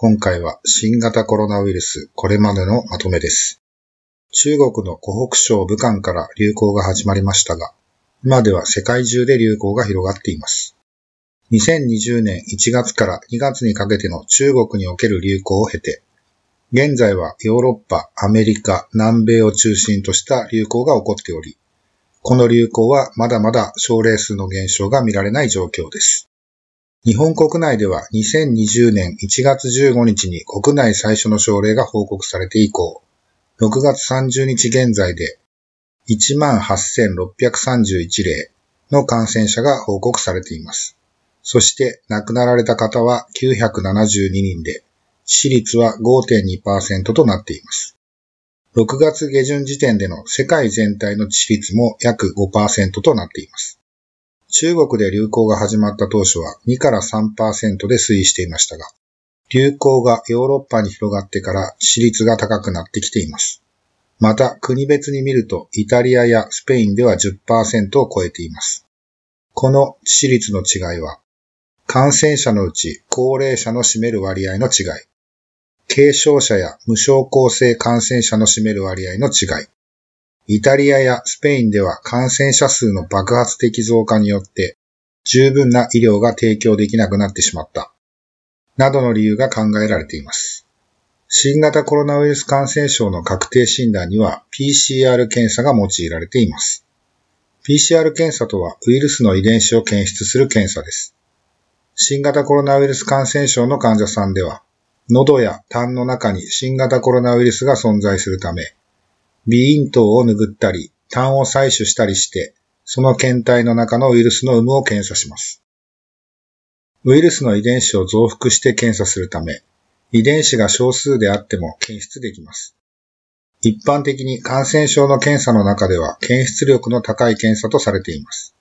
今回は新型コロナウイルス、これまでのまとめです。中国の湖北省武漢から流行が始まりましたが、今では世界中で流行が広がっています。2020年1月から2月にかけての中国における流行を経て、現在はヨーロッパ、アメリカ、南米を中心とした流行が起こっており、この流行はまだまだ症例数の減少が見られない状況です。日本国内では2020年1月15日に国内最初の症例が報告されて以降、6月30日現在で18,631例の感染者が報告されています。そして亡くなられた方は972人で、致死率は5.2%となっています。6月下旬時点での世界全体の致死率も約5%となっています。中国で流行が始まった当初は2から3%で推移していましたが、流行がヨーロッパに広がってから死率が高くなってきています。また国別に見るとイタリアやスペインでは10%を超えています。この致死率の違いは、感染者のうち高齢者の占める割合の違い、軽症者や無症候性感染者の占める割合の違い。イタリアやスペインでは感染者数の爆発的増加によって十分な医療が提供できなくなってしまった。などの理由が考えられています。新型コロナウイルス感染症の確定診断には PCR 検査が用いられています。PCR 検査とはウイルスの遺伝子を検出する検査です。新型コロナウイルス感染症の患者さんでは喉や痰の中に新型コロナウイルスが存在するため鼻咽頭を拭ったり、痰を採取したりして、その検体の中のウイルスの有無を検査します。ウイルスの遺伝子を増幅して検査するため、遺伝子が少数であっても検出できます。一般的に感染症の検査の中では検出力の高い検査とされています。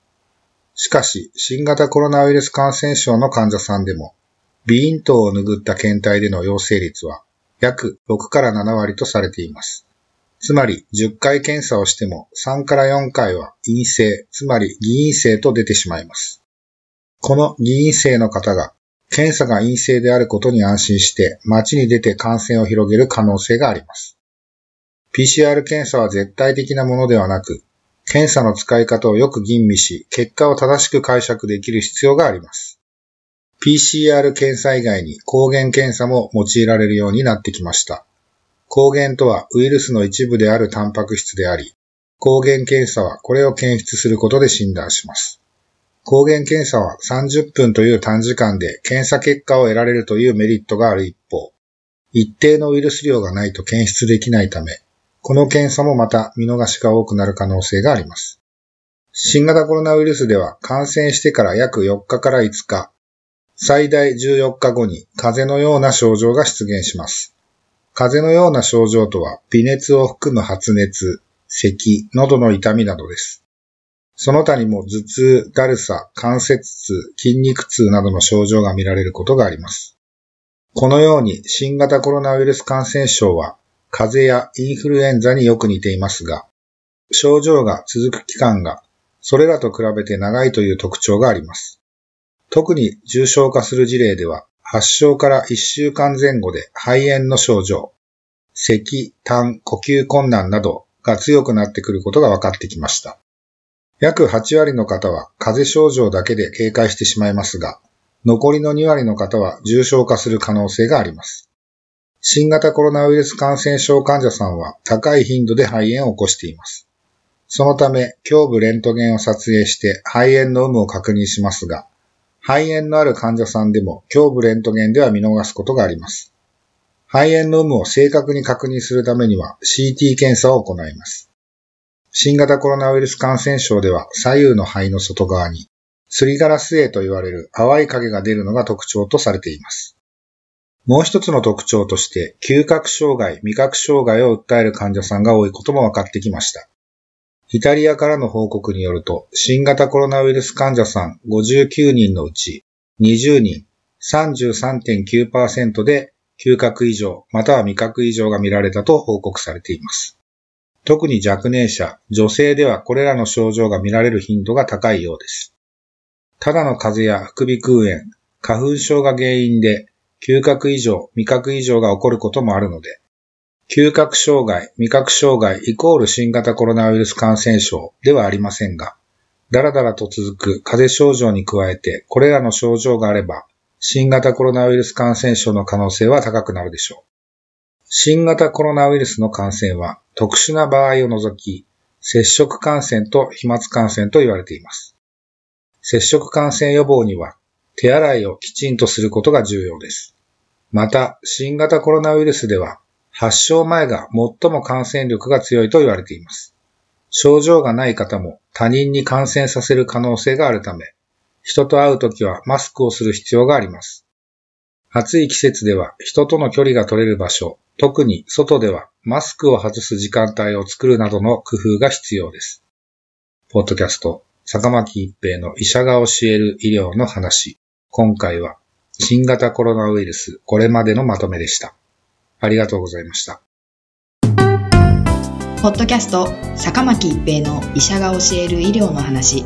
しかし、新型コロナウイルス感染症の患者さんでも、鼻咽頭を拭った検体での陽性率は約6から7割とされています。つまり10回検査をしても3から4回は陰性、つまり偽陰性と出てしまいます。この偽陰性の方が検査が陰性であることに安心して街に出て感染を広げる可能性があります。PCR 検査は絶対的なものではなく、検査の使い方をよく吟味し、結果を正しく解釈できる必要があります。PCR 検査以外に抗原検査も用いられるようになってきました。抗原とはウイルスの一部であるタンパク質であり、抗原検査はこれを検出することで診断します。抗原検査は30分という短時間で検査結果を得られるというメリットがある一方、一定のウイルス量がないと検出できないため、この検査もまた見逃しが多くなる可能性があります。新型コロナウイルスでは感染してから約4日から5日、最大14日後に風邪のような症状が出現します。風邪のような症状とは微熱を含む発熱、咳、喉の痛みなどです。その他にも頭痛、だるさ、関節痛、筋肉痛などの症状が見られることがあります。このように新型コロナウイルス感染症は風邪やインフルエンザによく似ていますが、症状が続く期間がそれらと比べて長いという特徴があります。特に重症化する事例では、発症から1週間前後で肺炎の症状、咳、痰、呼吸困難などが強くなってくることが分かってきました。約8割の方は風邪症状だけで警戒してしまいますが、残りの2割の方は重症化する可能性があります。新型コロナウイルス感染症患者さんは高い頻度で肺炎を起こしています。そのため、胸部レントゲンを撮影して肺炎の有無を確認しますが、肺炎のある患者さんでも胸部レントゲンでは見逃すことがあります。肺炎の有無を正確に確認するためには CT 検査を行います。新型コロナウイルス感染症では左右の肺の外側に、すりガラス影と言われる淡い影が出るのが特徴とされています。もう一つの特徴として、嗅覚障害、味覚障害を訴える患者さんが多いことも分かってきました。イタリアからの報告によると、新型コロナウイルス患者さん59人のうち20人、33.9%で嗅覚異常または味覚異常が見られたと報告されています。特に若年者、女性ではこれらの症状が見られる頻度が高いようです。ただの風邪や副鼻腔炎、花粉症が原因で嗅覚異常、味覚異常が起こることもあるので、嗅覚障害、味覚障害イコール新型コロナウイルス感染症ではありませんが、だらだらと続く風邪症状に加えて、これらの症状があれば、新型コロナウイルス感染症の可能性は高くなるでしょう。新型コロナウイルスの感染は特殊な場合を除き、接触感染と飛沫感染と言われています。接触感染予防には手洗いをきちんとすることが重要です。また、新型コロナウイルスでは発症前が最も感染力が強いと言われています。症状がない方も他人に感染させる可能性があるため、人と会うときはマスクをする必要があります。暑い季節では人との距離が取れる場所、特に外ではマスクを外す時間帯を作るなどの工夫が必要です。ポッドキャスト、坂巻一平の医者が教える医療の話。今回は新型コロナウイルスこれまでのまとめでした。ありがとうございました。ポッドキャスト、坂巻一平の医者が教える医療の話。